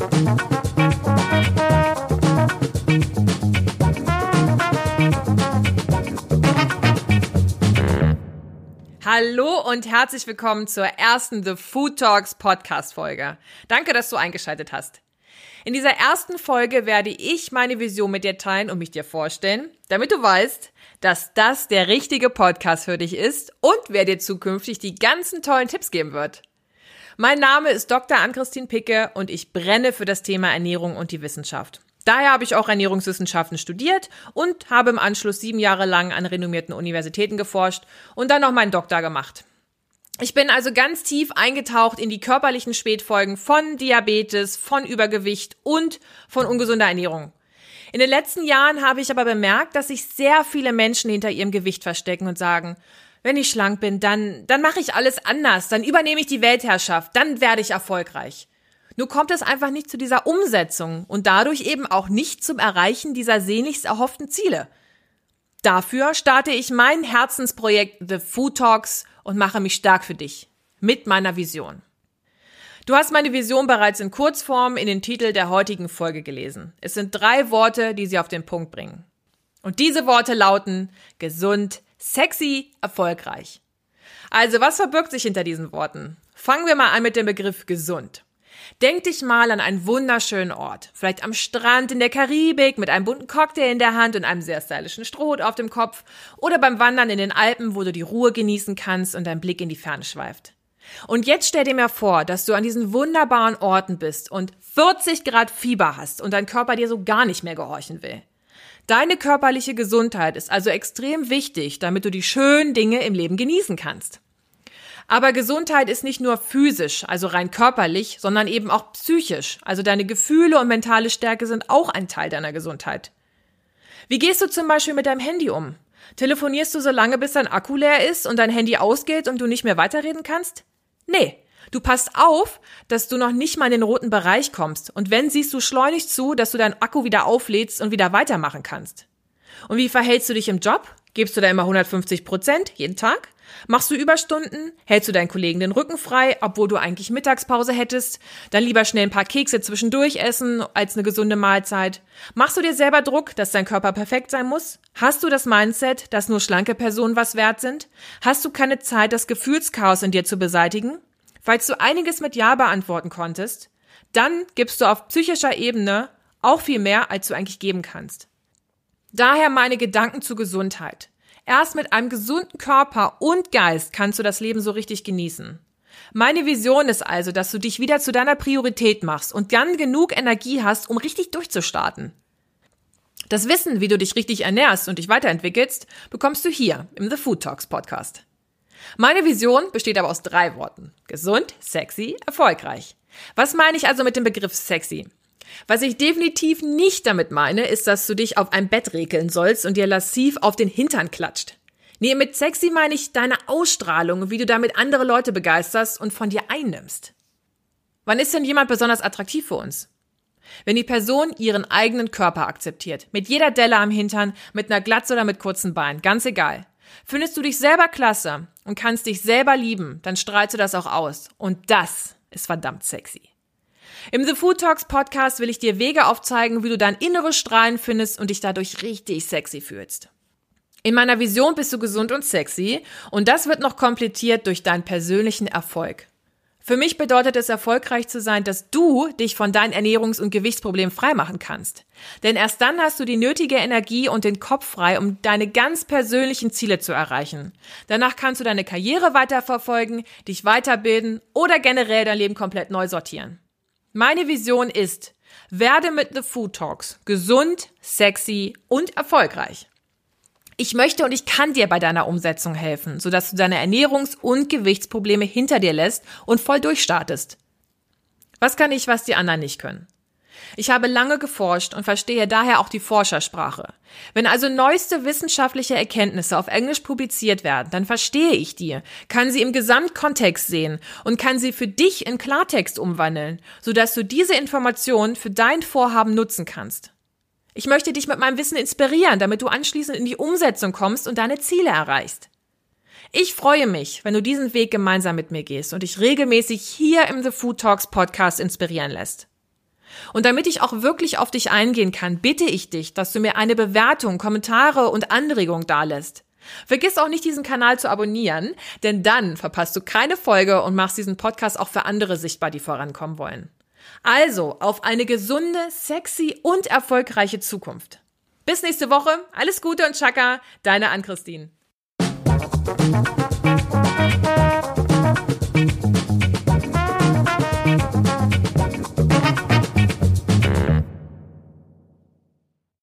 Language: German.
Hallo und herzlich willkommen zur ersten The Food Talks Podcast Folge. Danke, dass du eingeschaltet hast. In dieser ersten Folge werde ich meine Vision mit dir teilen und mich dir vorstellen, damit du weißt, dass das der richtige Podcast für dich ist und wer dir zukünftig die ganzen tollen Tipps geben wird. Mein Name ist Dr. Ann-Christine Picke und ich brenne für das Thema Ernährung und die Wissenschaft. Daher habe ich auch Ernährungswissenschaften studiert und habe im Anschluss sieben Jahre lang an renommierten Universitäten geforscht und dann noch meinen Doktor gemacht. Ich bin also ganz tief eingetaucht in die körperlichen Spätfolgen von Diabetes, von Übergewicht und von ungesunder Ernährung. In den letzten Jahren habe ich aber bemerkt, dass sich sehr viele Menschen hinter ihrem Gewicht verstecken und sagen, wenn ich schlank bin, dann, dann mache ich alles anders, dann übernehme ich die Weltherrschaft, dann werde ich erfolgreich. Nur kommt es einfach nicht zu dieser Umsetzung und dadurch eben auch nicht zum Erreichen dieser sehnlichst erhofften Ziele. Dafür starte ich mein Herzensprojekt The Food Talks und mache mich stark für dich. Mit meiner Vision. Du hast meine Vision bereits in Kurzform in den Titel der heutigen Folge gelesen. Es sind drei Worte, die sie auf den Punkt bringen. Und diese Worte lauten gesund, sexy, erfolgreich. Also, was verbirgt sich hinter diesen Worten? Fangen wir mal an mit dem Begriff gesund. Denk dich mal an einen wunderschönen Ort. Vielleicht am Strand in der Karibik mit einem bunten Cocktail in der Hand und einem sehr stylischen Strohhut auf dem Kopf. Oder beim Wandern in den Alpen, wo du die Ruhe genießen kannst und dein Blick in die Ferne schweift. Und jetzt stell dir mal vor, dass du an diesen wunderbaren Orten bist und 40 Grad Fieber hast und dein Körper dir so gar nicht mehr gehorchen will. Deine körperliche Gesundheit ist also extrem wichtig, damit du die schönen Dinge im Leben genießen kannst. Aber Gesundheit ist nicht nur physisch, also rein körperlich, sondern eben auch psychisch. Also deine Gefühle und mentale Stärke sind auch ein Teil deiner Gesundheit. Wie gehst du zum Beispiel mit deinem Handy um? Telefonierst du so lange, bis dein Akku leer ist und dein Handy ausgeht und du nicht mehr weiterreden kannst? Nee. Du passt auf, dass du noch nicht mal in den roten Bereich kommst. Und wenn, siehst du schleunigst zu, dass du deinen Akku wieder auflädst und wieder weitermachen kannst. Und wie verhältst du dich im Job? Gibst du da immer 150 Prozent jeden Tag? Machst du Überstunden? Hältst du deinen Kollegen den Rücken frei, obwohl du eigentlich Mittagspause hättest? Dann lieber schnell ein paar Kekse zwischendurch essen als eine gesunde Mahlzeit. Machst du dir selber Druck, dass dein Körper perfekt sein muss? Hast du das Mindset, dass nur schlanke Personen was wert sind? Hast du keine Zeit, das Gefühlschaos in dir zu beseitigen? Falls du einiges mit Ja beantworten konntest, dann gibst du auf psychischer Ebene auch viel mehr, als du eigentlich geben kannst. Daher meine Gedanken zur Gesundheit. Erst mit einem gesunden Körper und Geist kannst du das Leben so richtig genießen. Meine Vision ist also, dass du dich wieder zu deiner Priorität machst und dann genug Energie hast, um richtig durchzustarten. Das Wissen, wie du dich richtig ernährst und dich weiterentwickelst, bekommst du hier im The Food Talks Podcast. Meine Vision besteht aber aus drei Worten. Gesund, sexy, erfolgreich. Was meine ich also mit dem Begriff sexy? Was ich definitiv nicht damit meine, ist, dass du dich auf ein Bett rekeln sollst und dir lassiv auf den Hintern klatscht. Nee, mit sexy meine ich deine Ausstrahlung, wie du damit andere Leute begeisterst und von dir einnimmst. Wann ist denn jemand besonders attraktiv für uns? Wenn die Person ihren eigenen Körper akzeptiert, mit jeder Delle am Hintern, mit einer Glatze oder mit kurzen Beinen, ganz egal. Findest du dich selber klasse und kannst dich selber lieben, dann strahlst du das auch aus. Und das ist verdammt sexy. Im The Food Talks Podcast will ich dir Wege aufzeigen, wie du dein inneres Strahlen findest und dich dadurch richtig sexy fühlst. In meiner Vision bist du gesund und sexy und das wird noch komplettiert durch deinen persönlichen Erfolg. Für mich bedeutet es erfolgreich zu sein, dass du dich von deinen Ernährungs- und Gewichtsproblemen freimachen kannst. Denn erst dann hast du die nötige Energie und den Kopf frei, um deine ganz persönlichen Ziele zu erreichen. Danach kannst du deine Karriere weiterverfolgen, dich weiterbilden oder generell dein Leben komplett neu sortieren. Meine Vision ist, werde mit The Food Talks gesund, sexy und erfolgreich. Ich möchte und ich kann dir bei deiner Umsetzung helfen, sodass du deine Ernährungs- und Gewichtsprobleme hinter dir lässt und voll durchstartest. Was kann ich, was die anderen nicht können? Ich habe lange geforscht und verstehe daher auch die Forschersprache. Wenn also neueste wissenschaftliche Erkenntnisse auf Englisch publiziert werden, dann verstehe ich die, kann sie im Gesamtkontext sehen und kann sie für dich in Klartext umwandeln, sodass du diese Informationen für dein Vorhaben nutzen kannst. Ich möchte dich mit meinem Wissen inspirieren, damit du anschließend in die Umsetzung kommst und deine Ziele erreichst. Ich freue mich, wenn du diesen Weg gemeinsam mit mir gehst und dich regelmäßig hier im The Food Talks Podcast inspirieren lässt. Und damit ich auch wirklich auf dich eingehen kann, bitte ich dich, dass du mir eine Bewertung, Kommentare und Anregung dalässt. Vergiss auch nicht, diesen Kanal zu abonnieren, denn dann verpasst du keine Folge und machst diesen Podcast auch für andere sichtbar, die vorankommen wollen. Also, auf eine gesunde, sexy und erfolgreiche Zukunft. Bis nächste Woche. Alles Gute und Chaka, deine Ann-Christine.